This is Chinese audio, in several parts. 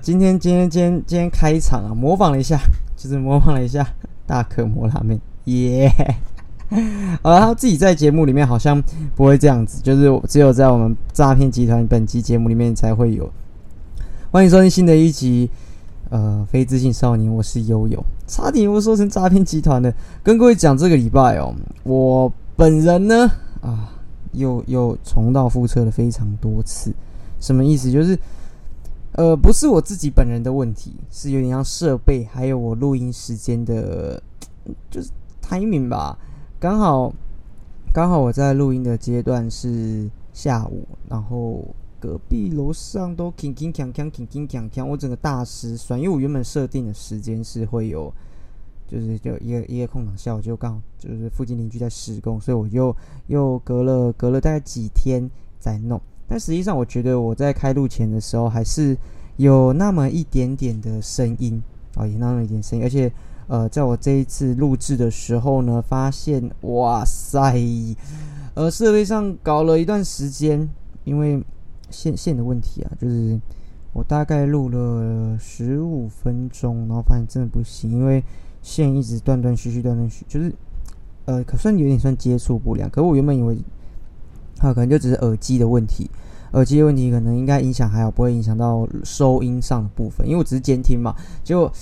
今天今天今天今天开场啊，模仿了一下，就是模仿了一下大可摩拉面，耶！呃，他自己在节目里面好像不会这样子，就是只有在我们诈骗集团本期节目里面才会有。欢迎收听新的一集，呃，非自信少年，我是悠悠，差点又说成诈骗集团的，跟各位讲这个礼拜哦，我本人呢啊。又又重蹈覆辙了非常多次，什么意思？就是，呃，不是我自己本人的问题，是有点像设备，还有我录音时间的，就是 timing 吧。刚好刚好我在录音的阶段是下午，然后隔壁楼上都铿铿锵锵，铿铿锵锵，我整个大失算，因为我原本设定的时间是会有。就是就一个一个空档下，午就刚好就是附近邻居在施工，所以我就又隔了隔了大概几天再弄。但实际上，我觉得我在开录前的时候还是有那么一点点的声音啊，有那么一点声音。而且呃，在我这一次录制的时候呢，发现哇塞，呃，设备上搞了一段时间，因为线线的问题啊，就是我大概录了十五分钟，然后发现真的不行，因为。线一直断断续续，断断续，就是，呃，可算有点算接触不良。可我原本以为，它可能就只是耳机的问题，耳机的问题可能应该影响还好，不会影响到收音上的部分，因为我只是监听嘛。结果，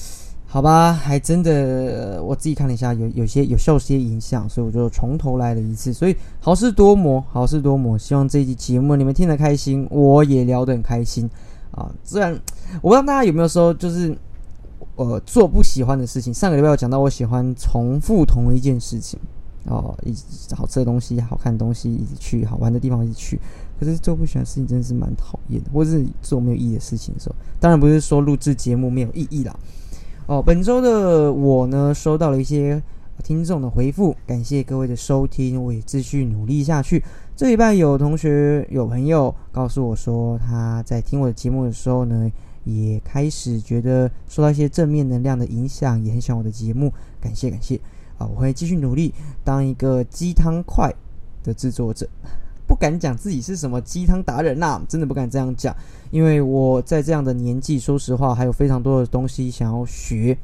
好吧，还真的我自己看了一下，有有些有受些影响，所以我就从头来了一次。所以好事多磨，好事多磨。希望这一集节目你们听得开心，我也聊得很开心啊。虽然我不知道大家有没有说，就是。呃，做不喜欢的事情。上个礼拜有讲到，我喜欢重复同一件事情，哦，一直好吃的东西、好看的东西，一直去好玩的地方，一直去。可是做不喜欢的事情，真的是蛮讨厌的。或是做没有意义的事情的时候，当然不是说录制节目没有意义啦。哦，本周的我呢，收到了一些听众的回复，感谢各位的收听，我也继续努力下去。这礼拜有同学、有朋友告诉我说，他在听我的节目的时候呢。也开始觉得受到一些正面能量的影响，也很喜欢我的节目，感谢感谢啊！我会继续努力当一个鸡汤块的制作者，不敢讲自己是什么鸡汤达人呐，真的不敢这样讲，因为我在这样的年纪，说实话还有非常多的东西想要学，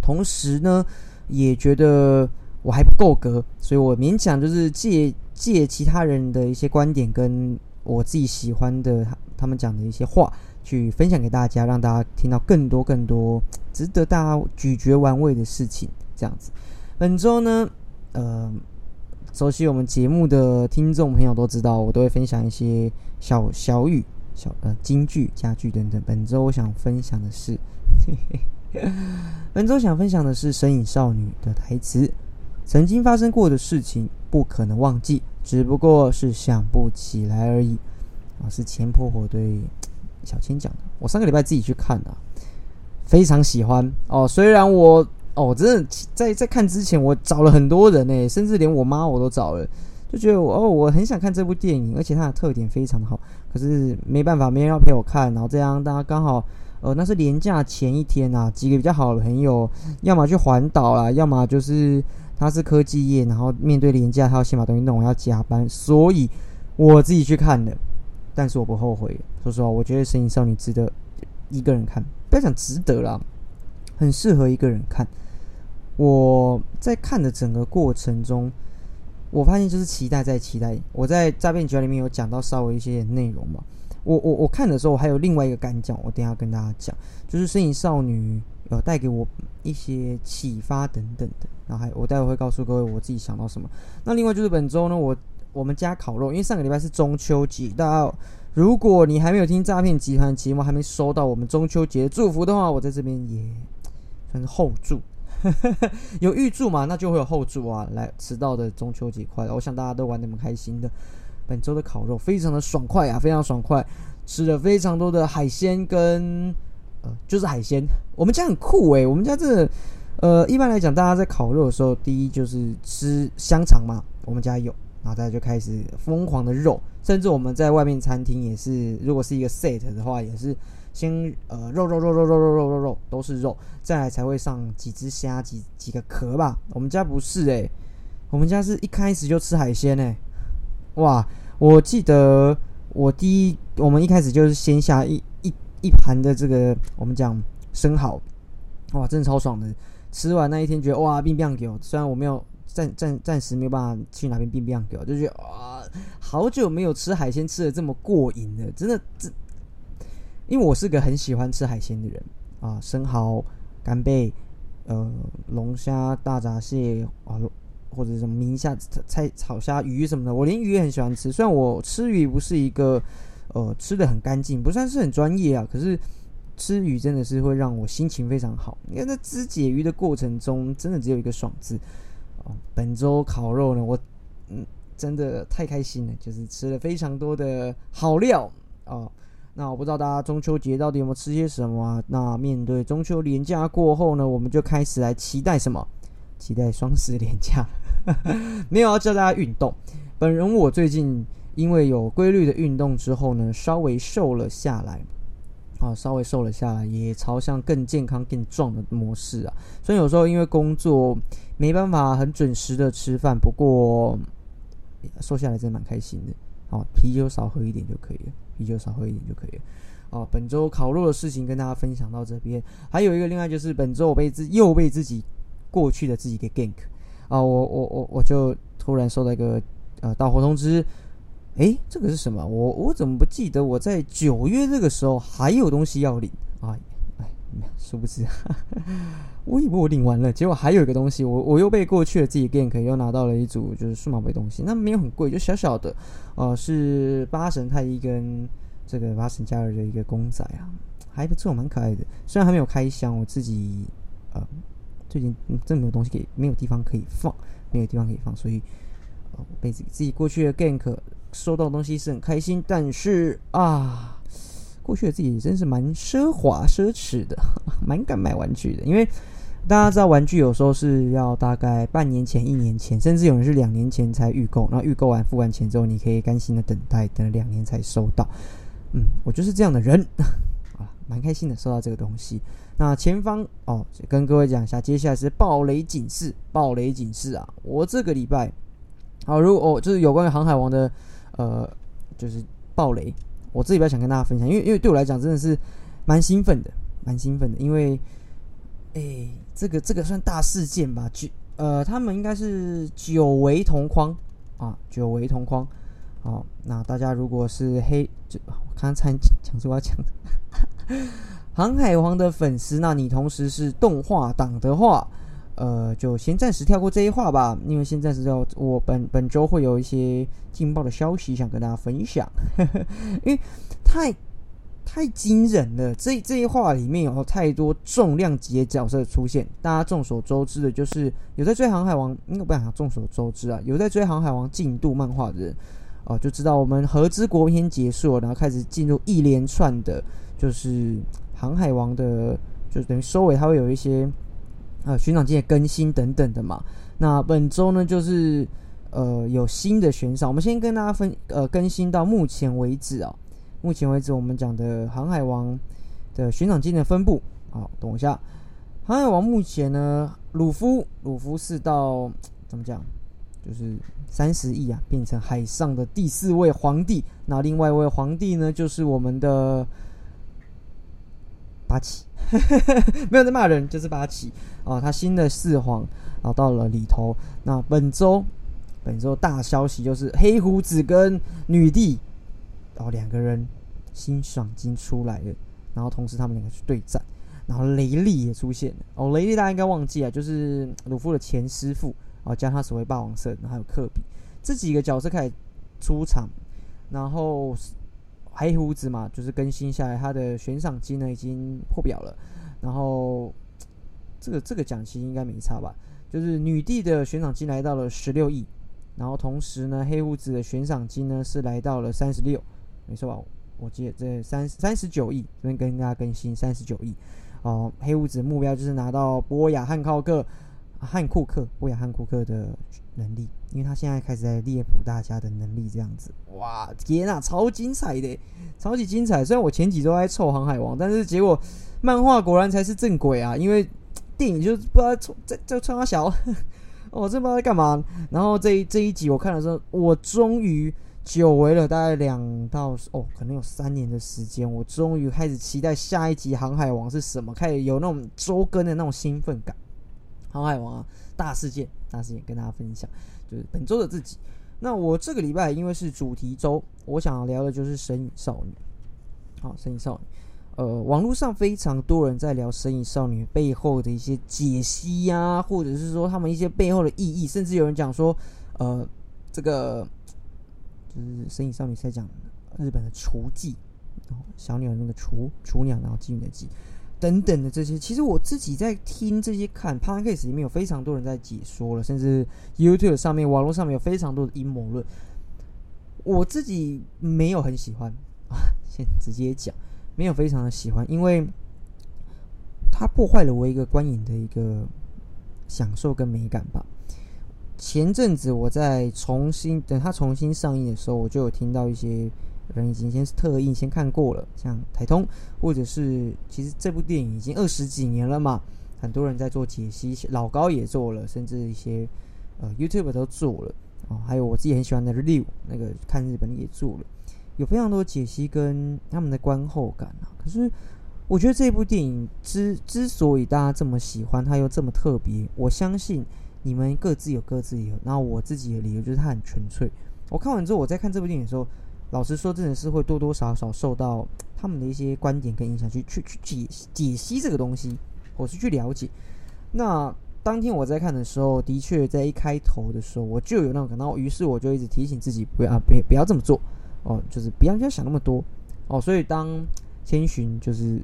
同时呢，也觉得我还不够格，所以我勉强就是借借其他人的一些观点，跟我自己喜欢的他们讲的一些话。去分享给大家，让大家听到更多更多值得大家咀嚼玩味的事情。这样子，本周呢，呃，熟悉我们节目的听众朋友都知道，我都会分享一些小小语、小呃京剧、家具等等。本周我想分享的是，本周想分享的是《神隐少女》的台词：曾经发生过的事情不可能忘记，只不过是想不起来而已。啊，是前婆婆对。小千讲的，我上个礼拜自己去看啊，非常喜欢哦。虽然我哦，真的在在看之前，我找了很多人呢，甚至连我妈我都找了，就觉得我哦，我很想看这部电影，而且它的特点非常的好。可是没办法，没人要陪我看，然后这样大家刚好呃，那是年假前一天啊，几个比较好的朋友，要么去环岛啦，要么就是他是科技业，然后面对年假，他要先把东西弄，完要加班，所以我自己去看的。但是我不后悔。说实话，我觉得《神隐少女》值得一个人看，不要讲值得啦，很适合一个人看。我在看的整个过程中，我发现就是期待在期待。我在诈骗集团里面有讲到稍微一些内容嘛。我我我看的时候，我还有另外一个感讲，我等下跟大家讲，就是《身影少女》有带给我一些启发等等的。然后还我待会会告诉各位我自己想到什么。那另外就是本周呢，我。我们家烤肉，因为上个礼拜是中秋节，大家如果你还没有听诈骗集团节目，还没收到我们中秋节的祝福的话，我在这边也算是后祝，有预祝嘛，那就会有后祝啊。来，迟到的中秋节快乐！我想大家都玩那么开心的。本周的烤肉非常的爽快啊，非常爽快，吃了非常多的海鲜跟呃，就是海鲜。我们家很酷诶，我们家这呃，一般来讲，大家在烤肉的时候，第一就是吃香肠嘛，我们家有。然后大家就开始疯狂的肉，甚至我们在外面餐厅也是，如果是一个 set 的话，也是先呃肉肉肉肉肉肉肉肉肉都是肉，再来才会上几只虾几几个壳吧。我们家不是诶，我们家是一开始就吃海鲜诶。哇！我记得我第一，我们一开始就是先下一一一盘的这个我们讲生蚝，哇，真的超爽的。吃完那一天觉得哇，冰冰给我，虽然我没有暂暂暂时没有办法去哪边冰冰给我，就觉得哇，好久没有吃海鲜吃的这么过瘾了，真的这，因为我是个很喜欢吃海鲜的人啊，生蚝、干贝、呃龙虾、大闸蟹啊，或者什么明虾、菜炒虾、鱼什么的，我连鱼也很喜欢吃。虽然我吃鱼不是一个呃吃的很干净，不算是很专业啊，可是。吃鱼真的是会让我心情非常好。你看在肢解鱼的过程中，真的只有一个爽字哦。本周烤肉呢，我嗯真的太开心了，就是吃了非常多的好料哦。那我不知道大家中秋节到底有没有吃些什么啊？那面对中秋连假过后呢，我们就开始来期待什么？期待双十连假。没有要教大家运动。本人我最近因为有规律的运动之后呢，稍微瘦了下来。啊，稍微瘦了下来，也朝向更健康、更壮的模式啊。所以有时候因为工作没办法很准时的吃饭，不过瘦下来真的蛮开心的。哦，啤酒少喝一点就可以了，啤酒少喝一点就可以了。哦，本周烤肉的事情跟大家分享到这边，还有一个另外就是本周我被自又被自己过去的自己给 gank 啊，我我我我就突然收到一个呃到货通知。诶，这个是什么？我我怎么不记得我在九月这个时候还有东西要领啊？殊不知，我以为我领完了，结果还有一个东西，我我又被过去了自己 gank，又拿到了一组就是数码宝贝东西，那没有很贵，就小小的，呃，是八神太一跟这个八神加尔的一个公仔啊，还不错，蛮可爱的。虽然还没有开箱，我自己呃最近真没有东西可以，没有地方可以放，没有地方可以放，所以呃被自己自己过去的 gank。收到东西是很开心，但是啊，过去的自己真是蛮奢华奢侈的，蛮敢买玩具的。因为大家知道，玩具有时候是要大概半年前、一年前，甚至有人是两年前才预购。然后预购完付完钱之后，你可以甘心的等待，等了两年才收到。嗯，我就是这样的人啊，蛮开心的收到这个东西。那前方哦，跟各位讲一下，接下来是暴雷警示，暴雷警示啊！我这个礼拜好，如果哦，就是有关于航海王的。呃，就是暴雷，我自己比较想跟大家分享，因为因为对我来讲真的是蛮兴奋的，蛮兴奋的，因为，哎，这个这个算大事件吧？九呃，他们应该是久违同框啊，久违同框。好，那大家如果是黑，就我刚才讲出我要讲的 航海王的粉丝，那你同时是动画党的话。呃，就先暂时跳过这一话吧，因为先暂时要我本本周会有一些劲爆的消息想跟大家分享，因为太太惊人了，这这一话里面有太多重量级的角色出现，大家众所周知的就是有在追《航海王》，应该不讲众所周知啊，有在追《航海王》进度漫画的人哦，就知道我们和之国篇结束了，然后开始进入一连串的，就是《航海王》的，就等于收尾，它会有一些。呃，巡场机的更新等等的嘛。那本周呢，就是呃有新的悬赏。我们先跟大家分呃更新到目前为止啊，目前为止我们讲的航海王的巡场机的分布。好，等一下。航海王目前呢，鲁夫鲁夫是到怎么讲，就是三十亿啊，变成海上的第四位皇帝。那另外一位皇帝呢，就是我们的八旗。没有在骂人，就是八旗哦。他新的四皇，然后到了里头。那本周，本周大消息就是黑胡子跟女帝哦两个人新爽金出来了。然后同时他们两个去对战，然后雷利也出现了哦。雷利大家应该忘记啊，就是鲁夫的前师傅哦，加他所谓霸王色，然后还有科比这几个角色开始出场，然后。黑胡子嘛，就是更新下来，他的悬赏金呢已经破表了。然后这个这个奖金应该没差吧？就是女帝的悬赏金来到了十六亿，然后同时呢，黑胡子的悬赏金呢是来到了三十六，没错吧？我记得这三三十九亿，这边跟大家更新三十九亿。哦，黑胡子目标就是拿到波雅汉考克。汉库克，波雅汉库克的能力，因为他现在开始在猎捕大家的能力，这样子，哇，天呐，超精彩的，超级精彩！虽然我前几周在凑航海王，但是结果漫画果然才是正轨啊，因为电影就不知道在在冲他小，我 真不知道在干嘛。然后这一这一集我看的时候，我终于久违了，大概两到哦，可能有三年的时间，我终于开始期待下一集《航海王》是什么，开始有那种周更的那种兴奋感。《航海王》啊，大事件，大事件跟大家分享，就是本周的自己。那我这个礼拜因为是主题周，我想要聊的就是《神隐少女》。好，《神隐少女》，呃，网络上非常多人在聊《神隐少女》背后的一些解析呀，或者是说他们一些背后的意义，甚至有人讲说，呃，这个。就是《神隐少女》在讲日本的雏妓，然后小鸟那个雏雏鸟，然后妓女的妓等等的这些。其实我自己在听这些看 podcast 里面有非常多人在解说了，甚至 YouTube 上面、网络上面有非常多的阴谋论。我自己没有很喜欢啊，先直接讲，没有非常的喜欢，因为它破坏了我一个观影的一个享受跟美感吧。前阵子我在重新等它重新上映的时候，我就有听到一些人已经先特映先看过了，像台通，或者是其实这部电影已经二十几年了嘛，很多人在做解析，老高也做了，甚至一些呃 YouTube 都做了哦，还有我自己很喜欢的 Liu 那个看日本也做了，有非常多解析跟他们的观后感啊。可是我觉得这部电影之之所以大家这么喜欢，它又这么特别，我相信。你们各自有各自理由，然后我自己的理由就是它很纯粹。我看完之后，我在看这部电影的时候，老实说，真的是会多多少少受到他们的一些观点跟影响，去去去解解析这个东西，或是去了解。那当天我在看的时候，的确在一开头的时候，我就有那种感到，于是我就一直提醒自己不要别不要这么做哦，就是不要不要想那么多哦。所以当千寻就是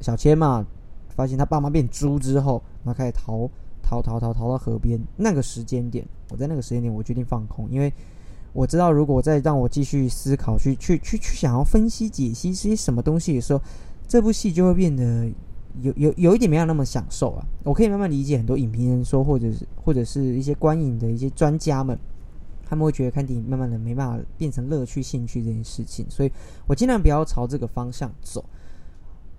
小千嘛，发现他爸妈变猪之后，然后开始逃。逃逃逃逃到河边，那个时间点，我在那个时间点，我决定放空，因为我知道，如果再让我继续思考，去去去去想要分析解析些什么东西的时候，这部戏就会变得有有有一点没有那么享受了。我可以慢慢理解很多影评人说，或者是或者是一些观影的一些专家们，他们会觉得看电影慢慢的没办法变成乐趣、兴趣这件事情，所以我尽量不要朝这个方向走。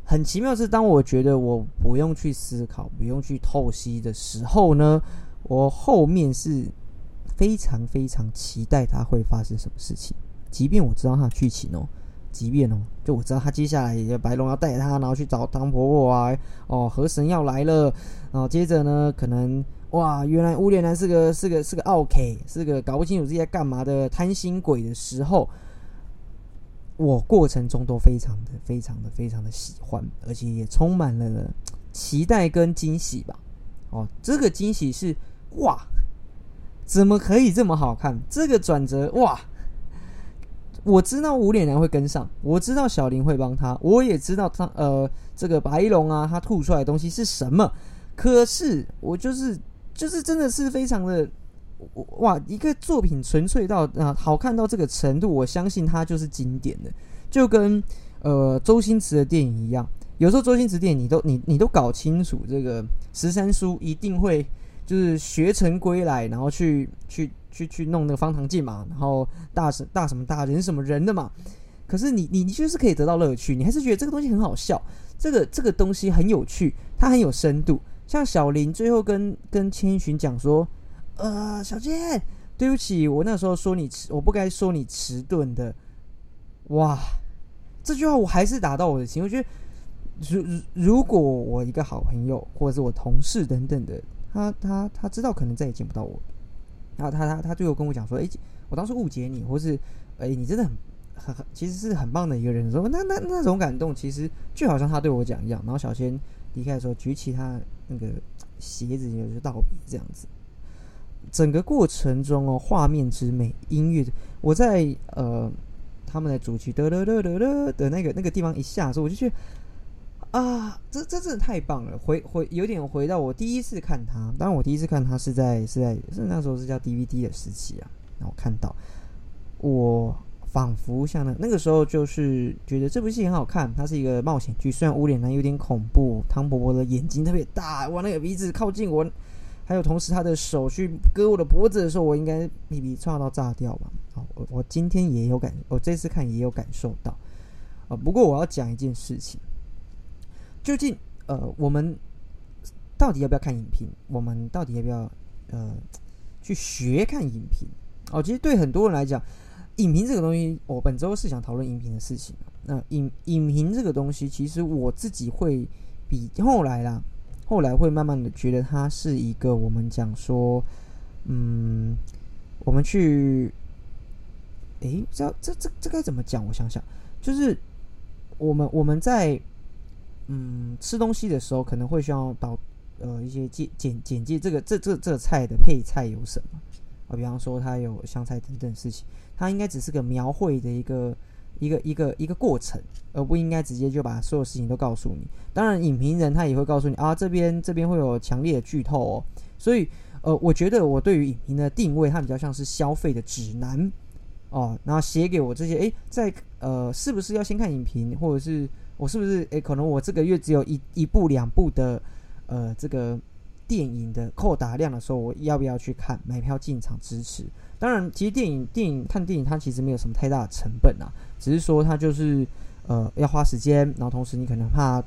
很奇妙是，当我觉得我不用去思考、不用去透析的时候呢，我后面是非常非常期待它会发生什么事情。即便我知道它剧情哦，即便哦，就我知道他接下来白龙要带他，然后去找汤婆婆啊，哦，河神要来了，然后接着呢，可能哇，原来乌莲男是个是个是个奥 K，是个搞不清楚自己在干嘛的贪心鬼的时候。我过程中都非常的、非常的、非常的喜欢，而且也充满了期待跟惊喜吧。哦，这个惊喜是哇，怎么可以这么好看？这个转折哇！我知道无脸男会跟上，我知道小林会帮他，我也知道他呃，这个白龙啊，他吐出来的东西是什么。可是我就是就是真的是非常的。哇，一个作品纯粹到啊好看到这个程度，我相信它就是经典的，就跟呃周星驰的电影一样。有时候周星驰电影你都你你都搞清楚，这个十三叔一定会就是学成归来，然后去去去去弄那个方唐镜嘛，然后大什大什么大人什么人的嘛。可是你你你就是可以得到乐趣，你还是觉得这个东西很好笑，这个这个东西很有趣，它很有深度。像小林最后跟跟千寻讲说。呃，小健，对不起，我那时候说你迟，我不该说你迟钝的。哇，这句话我还是打到我的心。我觉得，如如果我一个好朋友或者是我同事等等的，他他他知道可能再也见不到我，然后他他他最后跟我讲说，哎，我当时误解你，或是哎，你真的很很很，其实是很棒的一个人。说那那那种感动，其实就好像他对我讲一样。然后小仙离开的时候，举起他那个鞋子，也就是道别这样子。整个过程中哦，画面之美，音乐，我在呃他们的主题得得得得得的那个那个地方一下的时候，我就觉得啊，这这真的太棒了！回回有点回到我第一次看他，当然我第一次看他是在是在是那时候是叫 DVD 的时期啊，然后看到我仿佛像那那个时候就是觉得这部戏很好看，它是一个冒险剧，虽然无脸男有点恐怖，汤婆婆的眼睛特别大，哇，那个鼻子靠近我。还有，同时他的手去割我的脖子的时候，我应该皮皮差到炸掉吧？好，我我今天也有感，我这次看也有感受到啊。不过我要讲一件事情，究竟呃，我们到底要不要看影评？我们到底要不要呃去学看影评？哦，其实对很多人来讲，影评这个东西，我本周是想讨论影评的事情。那影影评这个东西，其实我自己会比后来啦，后来会慢慢的觉得它是一个我们讲说，嗯，我们去，诶，这这这这该怎么讲？我想想，就是我们我们在嗯吃东西的时候，可能会需要导呃一些简简简介，这个这这这菜的配菜有什么啊？比方说它有香菜等等事情，它应该只是个描绘的一个。一个一个一个过程，而不应该直接就把所有事情都告诉你。当然，影评人他也会告诉你啊，这边这边会有强烈的剧透哦。所以，呃，我觉得我对于影评的定位，它比较像是消费的指南哦。然后写给我这些，诶，在呃，是不是要先看影评，或者是我是不是诶，可能我这个月只有一一部两部的呃这个电影的扣打量的时候，我要不要去看买票进场支持？当然，其实电影电影看电影，它其实没有什么太大的成本啊。只是说它就是呃要花时间，然后同时你可能怕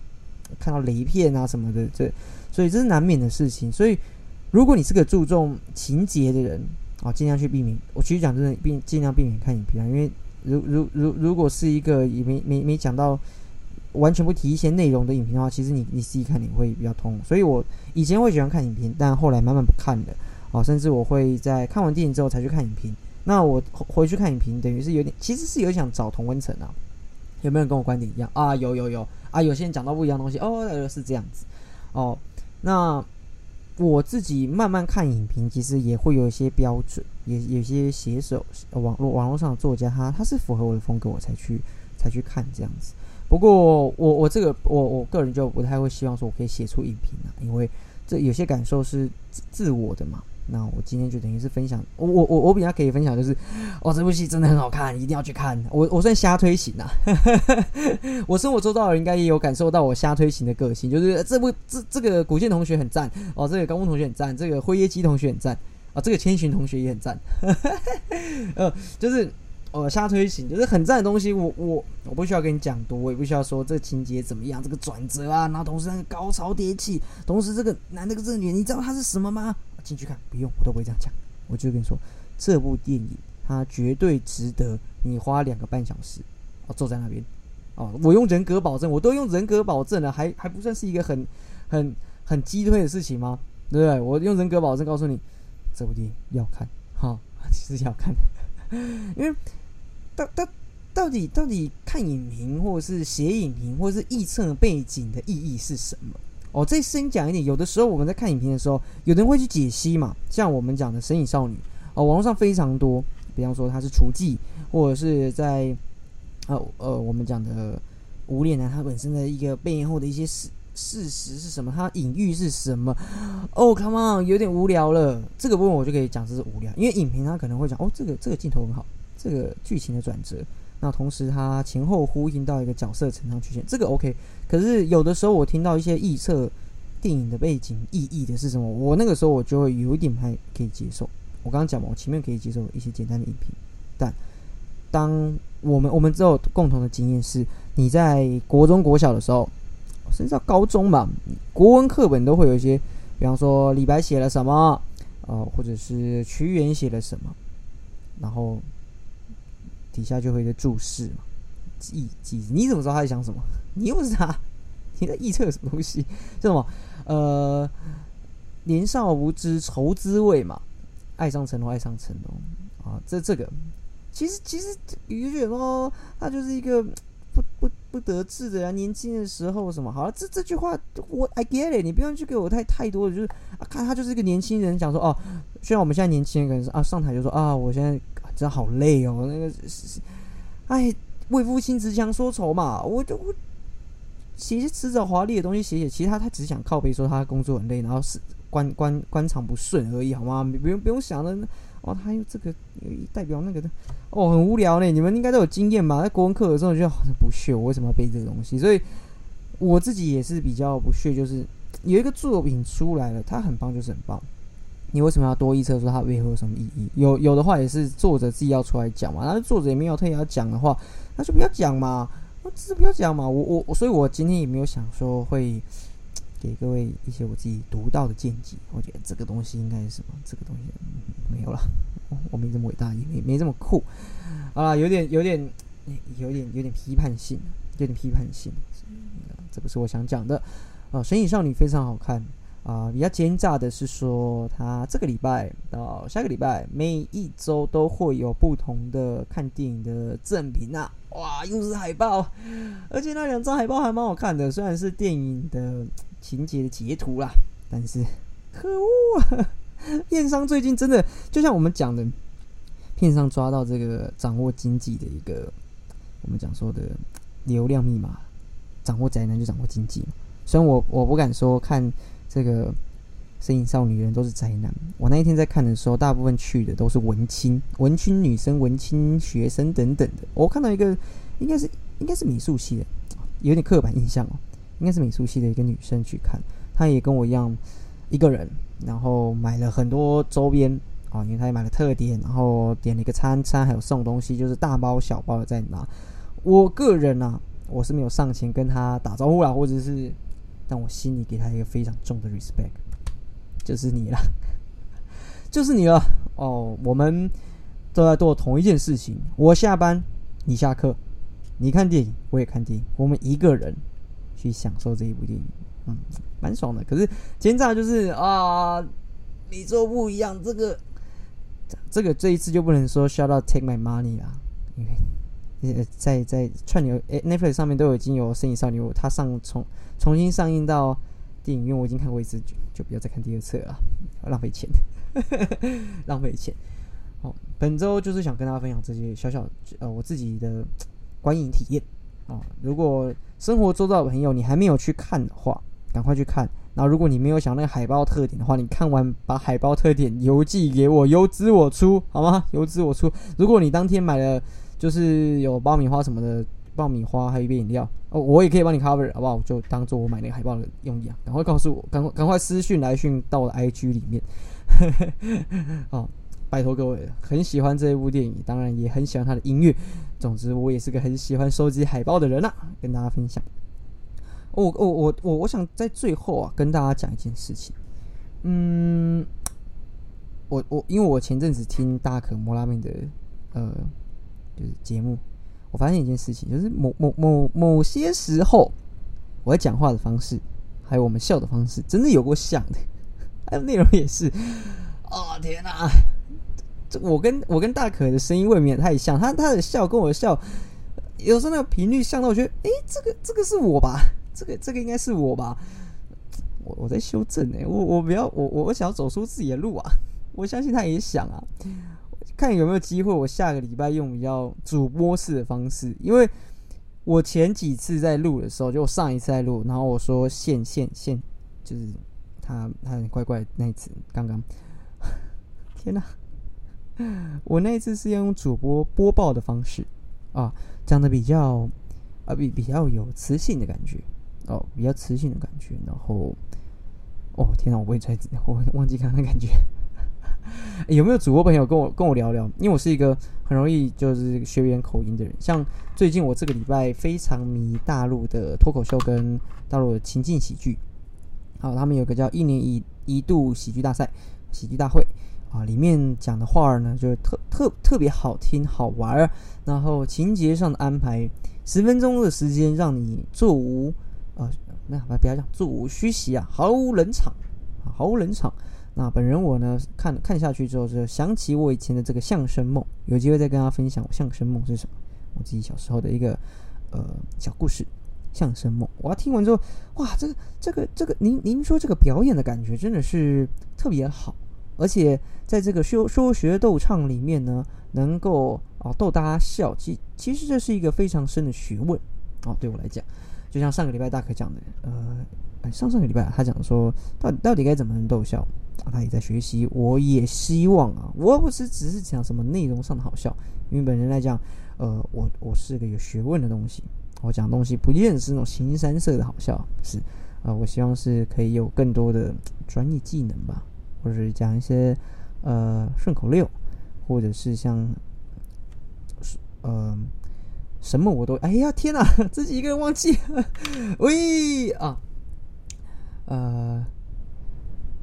看到雷片啊什么的，这所以这是难免的事情。所以如果你是个注重情节的人啊，尽量去避免。我其实讲真的，避尽量避免看影片，因为如如如如果是一个也没没没讲到完全不提一些内容的影片的话，其实你你自己看你会比较通。所以我以前会喜欢看影评，但后来慢慢不看了。啊，甚至我会在看完电影之后才去看影评。那我回去看影评，等于是有点，其实是有想找同温层啊。有没有人跟我观点一样啊？有有有。啊！有些人讲到不一样的东西哦，是这样子哦。那我自己慢慢看影评，其实也会有一些标准，也有些写手网络网络上的作家，他他是符合我的风格，我才去才去看这样子。不过我我这个我我个人就不太会希望说我可以写出影评啊，因为这有些感受是自我的嘛。那我今天就等于是分享，我我我我比较可以分享就是，哦，这部戏真的很好看，一定要去看。我我算瞎推行啊，我生活周遭的人应该也有感受到我瞎推行的个性，就是这部这这个古剑同学很赞哦，这个高木同学很赞，这个灰叶姬同学很赞啊，这个千寻同学也很赞，呃，就是。呃，瞎推行就是很赞的东西，我我我不需要跟你讲多，我也不需要说这个情节怎么样，这个转折啊，然后同时那个高潮迭起，同时这个男的跟这个女，你知道他是什么吗？进去看，不用，我都不会这样讲，我就跟你说，这部电影它绝对值得你花两个半小时哦坐在那边哦，我用人格保证，我都用人格保证了，还还不算是一个很很很鸡推的事情吗？对不对？我用人格保证告诉你，这部电影要看，哈，其实要看，因为。到到到底到底看影评或者是写影评或者是预测背景的意义是什么？哦，这先讲一点。有的时候我们在看影评的时候，有的人会去解析嘛，像我们讲的《神隐少女》哦，网络上非常多。比方说它是厨技，或者是在呃呃我们讲的无脸男他本身的一个背后的一些事事实是什么？他隐喻是什么？哦，Come on，有点无聊了。这个部分我就可以讲这是无聊，因为影评他可能会讲哦，这个这个镜头很好。这个剧情的转折，那同时它前后呼应到一个角色成长曲线，这个 OK。可是有的时候我听到一些预测电影的背景意义的是什么，我那个时候我就会有一点不太可以接受。我刚刚讲嘛，我前面可以接受一些简单的影评，但当我们我们只有共同的经验是，你在国中国小的时候，甚至到高中吧，国文课本都会有一些，比方说李白写了什么，呃，或者是屈原写了什么，然后。底下就会一个注释嘛，记记，你怎么知道他在想什么？你又不是他，你在臆测什么东西？叫什么？呃，年少无知愁滋味嘛，爱上成龙，爱上成龙啊！这这个，其实其实于雪哦，他就是一个 不不不得志的人，年轻的时候什么？好了，这这句话我 I get it，你不用去给我太太多的，就是啊，看他就是一个年轻人，讲说哦，虽然我们现在年轻人可能是啊，上台就说啊，我现在。真好累哦，那个是，哎，为赋新词强说愁嘛。我就我写些辞藻华丽的东西写写，其实他他只是想靠背说他工作很累，然后是官官官场不顺而已，好吗？不用不用想的哦，他有这个代表那个的哦，很无聊呢。你们应该都有经验吧？在国文课的时候就好像不屑，我为什么要背这个东西？所以我自己也是比较不屑，就是有一个作品出来了，它很棒，就是很棒。你为什么要多预测说它背后有什么意义？有有的话也是作者自己要出来讲嘛。那作者也没有特意要讲的话，那就不要讲嘛，那是不要讲嘛。我我所以，我今天也没有想说会给各位一些我自己独到的见解。我觉得这个东西应该是什么？这个东西没有了，我没这么伟大，也没没这么酷。啊，有点有点有点有点批判性，有点批判性。这不是我想讲的。啊，神隐少女非常好看。啊，比较奸诈的是说，他这个礼拜到下个礼拜，每一周都会有不同的看电影的赠品啊！哇，又是海报，而且那两张海报还蛮好看的，虽然是电影的情节的截图啦，但是可恶啊！片商最近真的就像我们讲的，片商抓到这个掌握经济的一个我们讲说的流量密码，掌握宅男就掌握经济。虽然我我不敢说看。这个身影少女人都是宅男。我那一天在看的时候，大部分去的都是文青、文青女生、文青学生等等的。我看到一个，应该是应该是美术系的，有点刻板印象哦，应该是美术系的一个女生去看。她也跟我一样，一个人，然后买了很多周边啊，因为她也买了特点，然后点了一个餐餐，还有送东西，就是大包小包的在拿。我个人啊，我是没有上前跟她打招呼啦，或者是。但我心里给他一个非常重的 respect，就是你了，就是你了哦。我们都在做同一件事情，我下班，你下课，你看电影，我也看电影，我们一个人去享受这一部电影，嗯，蛮爽的。可是奸诈就是啊，你做不一样，这个这个这一次就不能说 shout out take my money 啊，因为。在在串流诶，Netflix 上面都已经有《身影少女》，他上从重新上映到电影院，我已经看过一次，就就不要再看第二次了，浪费钱，浪费钱。好，本周就是想跟大家分享这些小小呃我自己的观影体验啊。如果生活周遭的朋友你还没有去看的话，赶快去看。然后如果你没有想那个海报特点的话，你看完把海报特点邮寄给我，邮资我出，好吗？邮资我出。如果你当天买了。就是有爆米花什么的，爆米花还有一杯饮料哦，我也可以帮你 cover，好不好？就当做我买那个海报的用意啊！赶快告诉我，赶快赶快私讯来讯到我的 IG 里面。哦，拜托各位，很喜欢这一部电影，当然也很喜欢它的音乐。总之，我也是个很喜欢收集海报的人啊，跟大家分享。我我我我我想在最后啊，跟大家讲一件事情。嗯，我我因为我前阵子听大可摩拉面的呃。就是节目，我发现一件事情，就是某某某某些时候，我讲话的方式，还有我们笑的方式，真的有过像的，还有内容也是。哦天哪，这我跟我跟大可的声音未免太像，他他的笑跟我的笑，有时候那个频率像到我觉得，哎，这个这个是我吧？这个这个应该是我吧？我我在修正哎，我我不要我我我想要走出自己的路啊！我相信他也想啊。看有没有机会，我下个礼拜用比较主播式的方式，因为我前几次在录的时候，就我上一次在录，然后我说线线线，就是他他很怪怪那一次，刚刚，天哪，我那一次是要用主播播报的方式。啊，讲的比较啊比比较有磁性的感觉。哦，比较磁性的感觉，然后哦天哪，我不会猜，我忘记刚刚的感觉。有没有主播朋友跟我跟我聊聊？因为我是一个很容易就是学员口音的人。像最近我这个礼拜非常迷大陆的脱口秀跟大陆的情境喜剧。好，他们有个叫一年一一度喜剧大赛、喜剧大会啊，里面讲的话呢，就是特特特别好听、好玩儿。然后情节上的安排，十分钟的时间让你座无啊，那不要讲座无虚席啊，毫无冷场啊，毫无冷场。那本人我呢，看看下去之后，就想起我以前的这个相声梦，有机会再跟大家分享我相声梦是什么，我自己小时候的一个呃小故事。相声梦，我要听完之后，哇，这个这个这个，您您说这个表演的感觉真的是特别好，而且在这个说说学逗唱里面呢，能够啊逗大家笑，其其实这是一个非常深的学问哦，对我来讲，就像上个礼拜大可讲的，呃，上上个礼拜他讲说，到底到底该怎么能逗笑。他也在学习，我也希望啊，我不是只是讲什么内容上的好笑，因为本人来讲，呃，我我是个有学问的东西，我讲东西不见得是那种形形色色的好笑，是啊，我希望是可以有更多的专业技能吧，或者是讲一些呃顺口溜，或者是像呃什么我都，哎呀天哪，自己一个人忘记，喂啊。呃，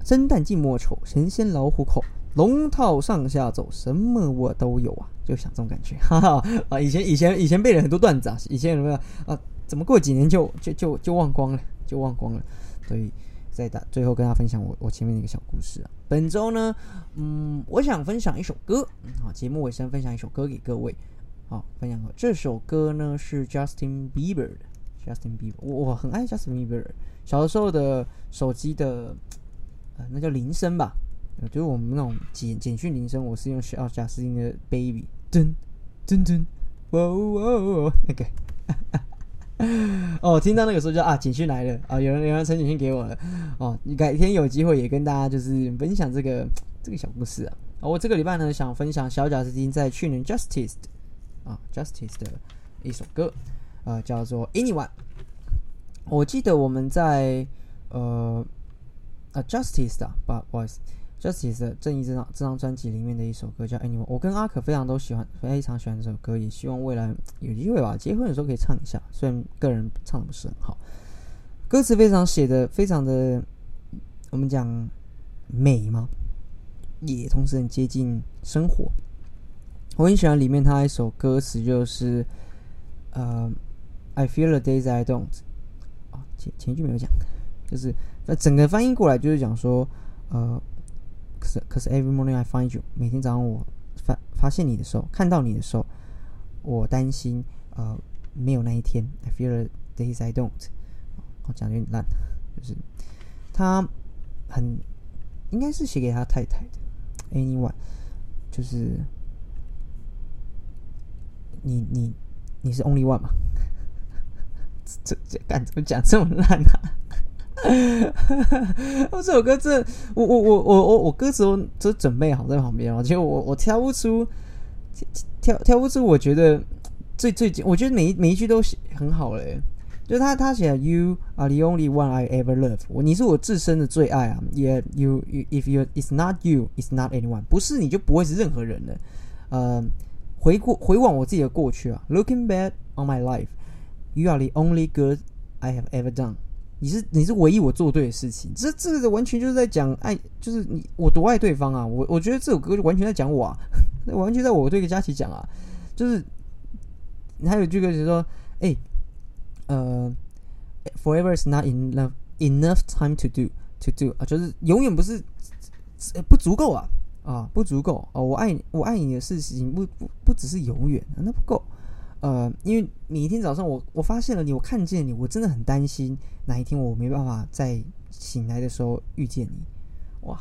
生旦净末丑，神仙老虎口，龙套上下走，什么我都有啊，就想这种感觉，哈哈啊！以前以前以前背了很多段子啊，以前什么啊？怎么过几年就就就就忘光了，就忘光了，所以在打最后跟大家分享我我前面的一个小故事啊。本周呢，嗯，我想分享一首歌，好，节目尾声分享一首歌给各位，好，分享这首歌呢是 Justin Bieber 的，Justin Bieber，我我很爱 Justin Bieber，小的时候的手机的呃那叫铃声吧，就是我们那种简简讯铃声，我是用小贾斯汀的 Baby，噔噔噔，哇哇那个。哦，听到那个时候就啊，简讯来了啊，有人有人传简讯给我了哦。你改天有机会也跟大家就是分享这个这个小故事啊。我这个礼拜呢想分享小贾斯汀在去年 Justice 啊 Justice 的一首歌啊，叫做 Anyone。我记得我们在呃啊 Justice 的不不好意思。Justice 的正义这张这张专辑里面的一首歌叫 Anyone，我跟阿可非常都喜欢，非常喜欢这首歌，也希望未来有机会吧，结婚的时候可以唱一下。虽然个人唱的不是很好，歌词非常写的非常的，我们讲美吗？也同时很接近生活。我很喜欢里面他一首歌词，就是呃，I feel the days I don't。啊，前前句没有讲，就是那整个翻译过来就是讲说，呃。可是，可是，every morning I find you，每天早上我发发现你的时候，看到你的时候，我担心，呃，没有那一天。I feel the days I don't。我讲的有点烂，就是他很应该是写给他太太的。Anyone，就是你你你是 only one 嘛？这这干怎么讲这么烂啊？我这首歌，这我我我我我我歌词都都准备好在旁边了，结果我我挑不出，挑挑不出，我觉得最最近我觉得每一每一句都写很好嘞，就他他写 You are the only one I ever love，我你是我自身的最爱啊，Yeah you if you it's not you it's not anyone，不是你就不会是任何人了，呃，回过回望我自己的过去啊，Looking back on my life You are the only good I have ever done。你是你是唯一我做对的事情，这这个完全就是在讲爱，就是你我多爱对方啊！我我觉得这首歌就完全在讲我，啊，完全在我对个佳琪讲啊，就是还有句歌词说，哎，呃，forever is not enough enough time to do to do 啊，就是永远不是不足够啊啊不足够啊！我爱你，我爱你的事情不不不只是永远，那不够。呃，因为每一天早上我我发现了你，我看见你，我真的很担心哪一天我没办法在醒来的时候遇见你。哇，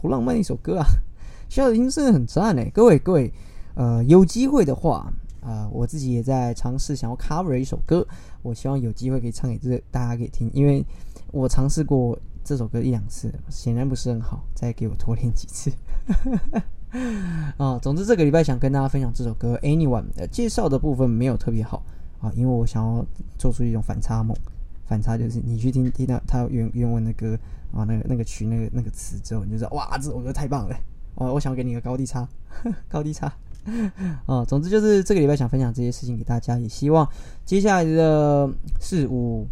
多浪漫一首歌啊！小听真的很赞哎，各位各位，呃，有机会的话，啊，我自己也在尝试想要 cover 一首歌，我希望有机会可以唱给这大家可以听，因为我尝试过这首歌一两次，显然不是很好，再给我多练几次。啊，总之这个礼拜想跟大家分享这首歌《Anyone》呃，介绍的部分没有特别好啊，因为我想要做出一种反差梦，反差就是你去听听到他原原文的歌啊，那个那个曲那个那个词之后，你就知道哇，这首歌太棒了！哦，我想给你一个高低差，高低差 啊。总之就是这个礼拜想分享这些事情给大家，也希望接下来的四五。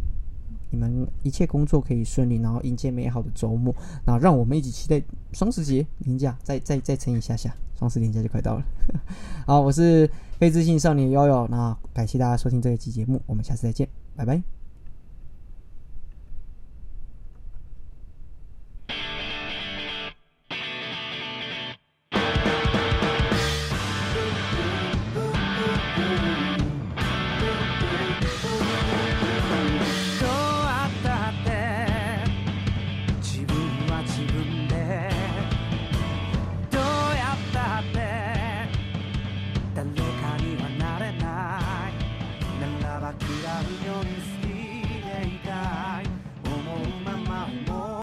你们一切工作可以顺利，然后迎接美好的周末。那让我们一起期待双十节年假，再再再撑一下下，双十年假就快到了。好，我是非自信少年悠悠，那感谢大家收听这一期节目，我们下次再见，拜拜。